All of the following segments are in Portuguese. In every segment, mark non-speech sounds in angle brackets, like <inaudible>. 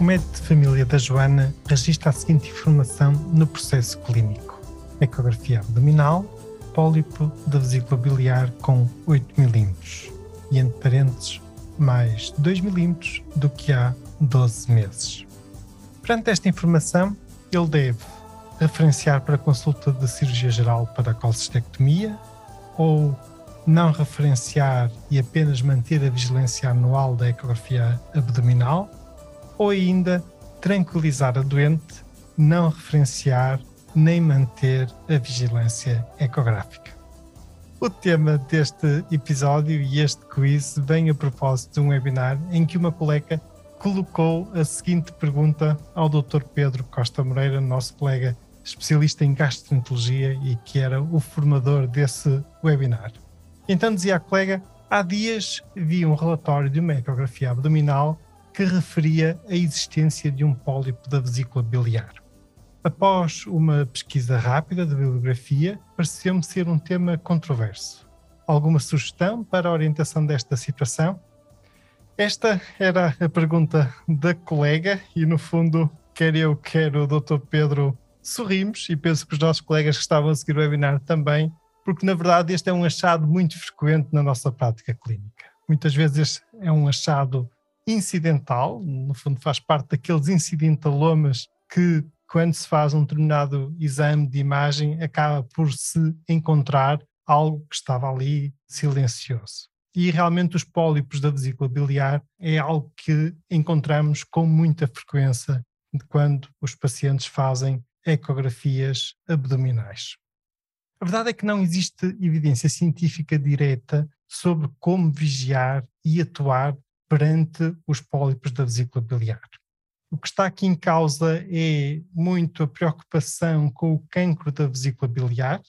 O médico de família da Joana registra a seguinte informação no processo clínico: ecografia abdominal, pólipo da vesícula biliar com 8 mm e entre parênteses mais 2 mm do que há 12 meses. Perante esta informação, ele deve referenciar para consulta de cirurgia geral para a colcistectomia ou não referenciar e apenas manter a vigilância anual da ecografia abdominal ou ainda tranquilizar a doente, não referenciar nem manter a vigilância ecográfica. O tema deste episódio e este quiz vem a propósito de um webinar em que uma colega colocou a seguinte pergunta ao Dr. Pedro Costa Moreira, nosso colega especialista em gastroenterologia e que era o formador desse webinar. Então dizia a colega, há dias vi um relatório de uma ecografia abdominal que referia a existência de um pólipo da vesícula biliar. Após uma pesquisa rápida de bibliografia, pareceu-me ser um tema controverso. Alguma sugestão para a orientação desta situação? Esta era a pergunta da colega e, no fundo, quer eu, quer o Dr. Pedro, sorrimos e penso que os nossos colegas que estavam a seguir o webinar também, porque, na verdade, este é um achado muito frequente na nossa prática clínica. Muitas vezes este é um achado incidental, no fundo faz parte daqueles incidentalomas que, quando se faz um determinado exame de imagem, acaba por se encontrar algo que estava ali silencioso. E realmente os pólipos da vesícula biliar é algo que encontramos com muita frequência quando os pacientes fazem ecografias abdominais. A verdade é que não existe evidência científica direta sobre como vigiar e atuar perante os pólipos da vesícula biliar. O que está aqui em causa é muito a preocupação com o cancro da vesícula biliar,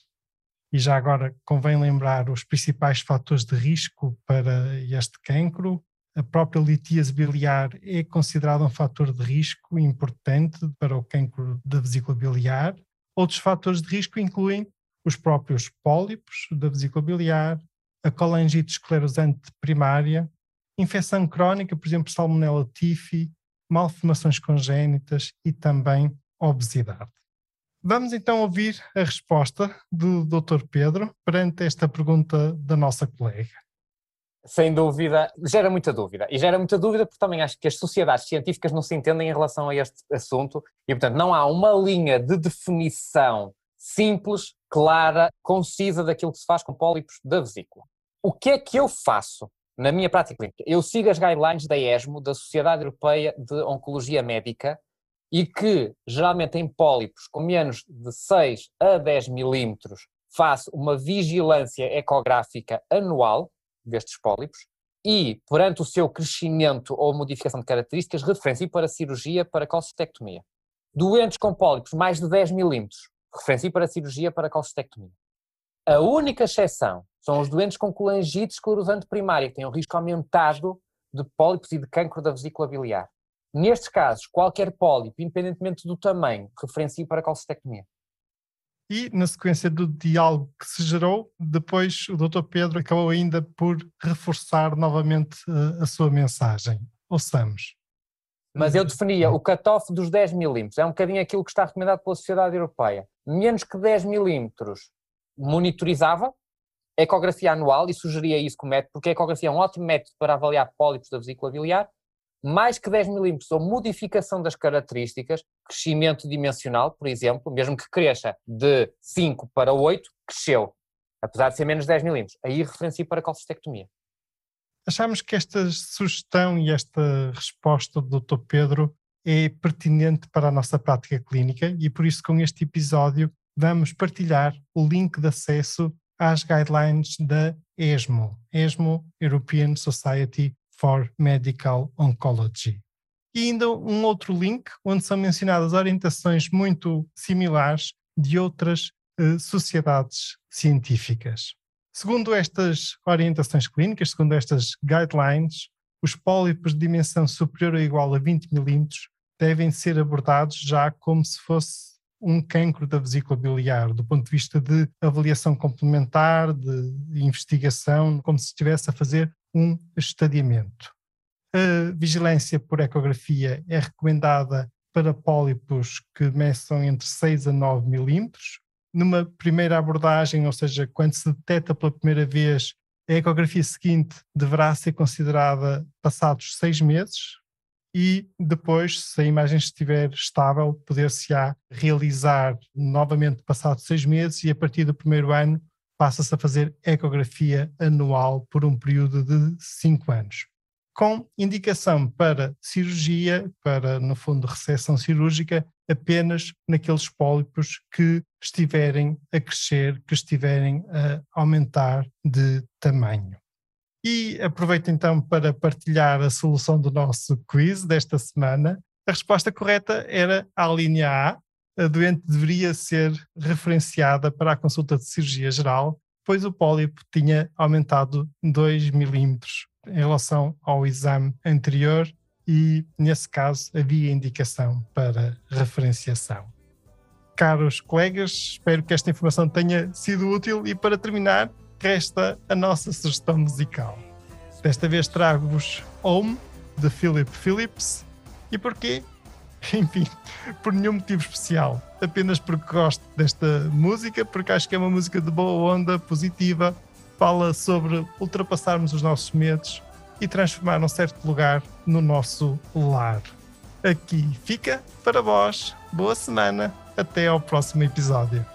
e já agora convém lembrar os principais fatores de risco para este cancro. A própria litíase biliar é considerada um fator de risco importante para o cancro da vesícula biliar. Outros fatores de risco incluem os próprios pólipos da vesícula biliar, a colangite esclerosante primária, infecção crónica, por exemplo, salmonella tifi, malformações congénitas e também obesidade. Vamos então ouvir a resposta do Dr. Pedro perante esta pergunta da nossa colega. Sem dúvida, gera muita dúvida. E gera muita dúvida porque também acho que as sociedades científicas não se entendem em relação a este assunto e, portanto, não há uma linha de definição simples, clara, concisa daquilo que se faz com pólipos da vesícula. O que é que eu faço na minha prática clínica? Eu sigo as guidelines da ESMO, da Sociedade Europeia de Oncologia Médica, e que geralmente em pólipos com menos de 6 a 10 milímetros faço uma vigilância ecográfica anual destes pólipos e, perante o seu crescimento ou modificação de características, referencio para cirurgia para colcistectomia. Doentes com pólipos mais de 10 milímetros, referencio para cirurgia para colcistectomia. A única exceção são os doentes com colangite esclerosante primária, que têm um risco aumentado de pólipos e de cancro da vesícula biliar. Nestes casos, qualquer pólipo, independentemente do tamanho, referencio para colcistectomia. E, na sequência do diálogo que se gerou, depois o Dr. Pedro acabou ainda por reforçar novamente uh, a sua mensagem. Ouçamos. Mas eu definia o cutoff dos 10 milímetros, é um bocadinho aquilo que está recomendado pela Sociedade Europeia. Menos que 10 milímetros monitorizava, ecografia anual e sugeria isso como método, porque a ecografia é um ótimo método para avaliar pólipos da vesícula biliar, mais que 10 milímetros ou modificação das características, crescimento dimensional, por exemplo, mesmo que cresça de 5 para 8, cresceu, apesar de ser menos de 10 milímetros. Aí referencio para a colcistectomia. Achamos que esta sugestão e esta resposta do Dr. Pedro é pertinente para a nossa prática clínica e por isso com este episódio vamos partilhar o link de acesso às guidelines da ESMO, ESMO European Society for Medical Oncology. E ainda um outro link onde são mencionadas orientações muito similares de outras eh, sociedades científicas. Segundo estas orientações clínicas, segundo estas guidelines, os pólipos de dimensão superior ou igual a 20 milímetros devem ser abordados já como se fosse um cancro da vesícula biliar, do ponto de vista de avaliação complementar, de investigação, como se estivesse a fazer um estadiamento. A vigilância por ecografia é recomendada para pólipos que meçam entre 6 a 9 milímetros. Numa primeira abordagem, ou seja, quando se detecta pela primeira vez, a ecografia seguinte deverá ser considerada passados seis meses e depois, se a imagem estiver estável, poder-se-á realizar novamente passados seis meses e a partir do primeiro ano passa-se a fazer ecografia anual por um período de cinco anos, com indicação para cirurgia, para, no fundo, recepção cirúrgica, apenas naqueles pólipos que estiverem a crescer, que estiverem a aumentar de tamanho. E aproveito então para partilhar a solução do nosso quiz desta semana. A resposta correta era a linha A, a doente deveria ser referenciada para a consulta de cirurgia geral, pois o pólipo tinha aumentado 2 milímetros em relação ao exame anterior e, nesse caso, havia indicação para referenciação. Caros colegas, espero que esta informação tenha sido útil e, para terminar, resta a nossa sugestão musical. Desta vez trago-vos Home, de Philip Phillips. E porquê? <laughs> enfim, por nenhum motivo especial. Apenas porque gosto desta música, porque acho que é uma música de boa onda, positiva, fala sobre ultrapassarmos os nossos medos e transformar um certo lugar no nosso lar. Aqui fica para vós. Boa semana. Até ao próximo episódio.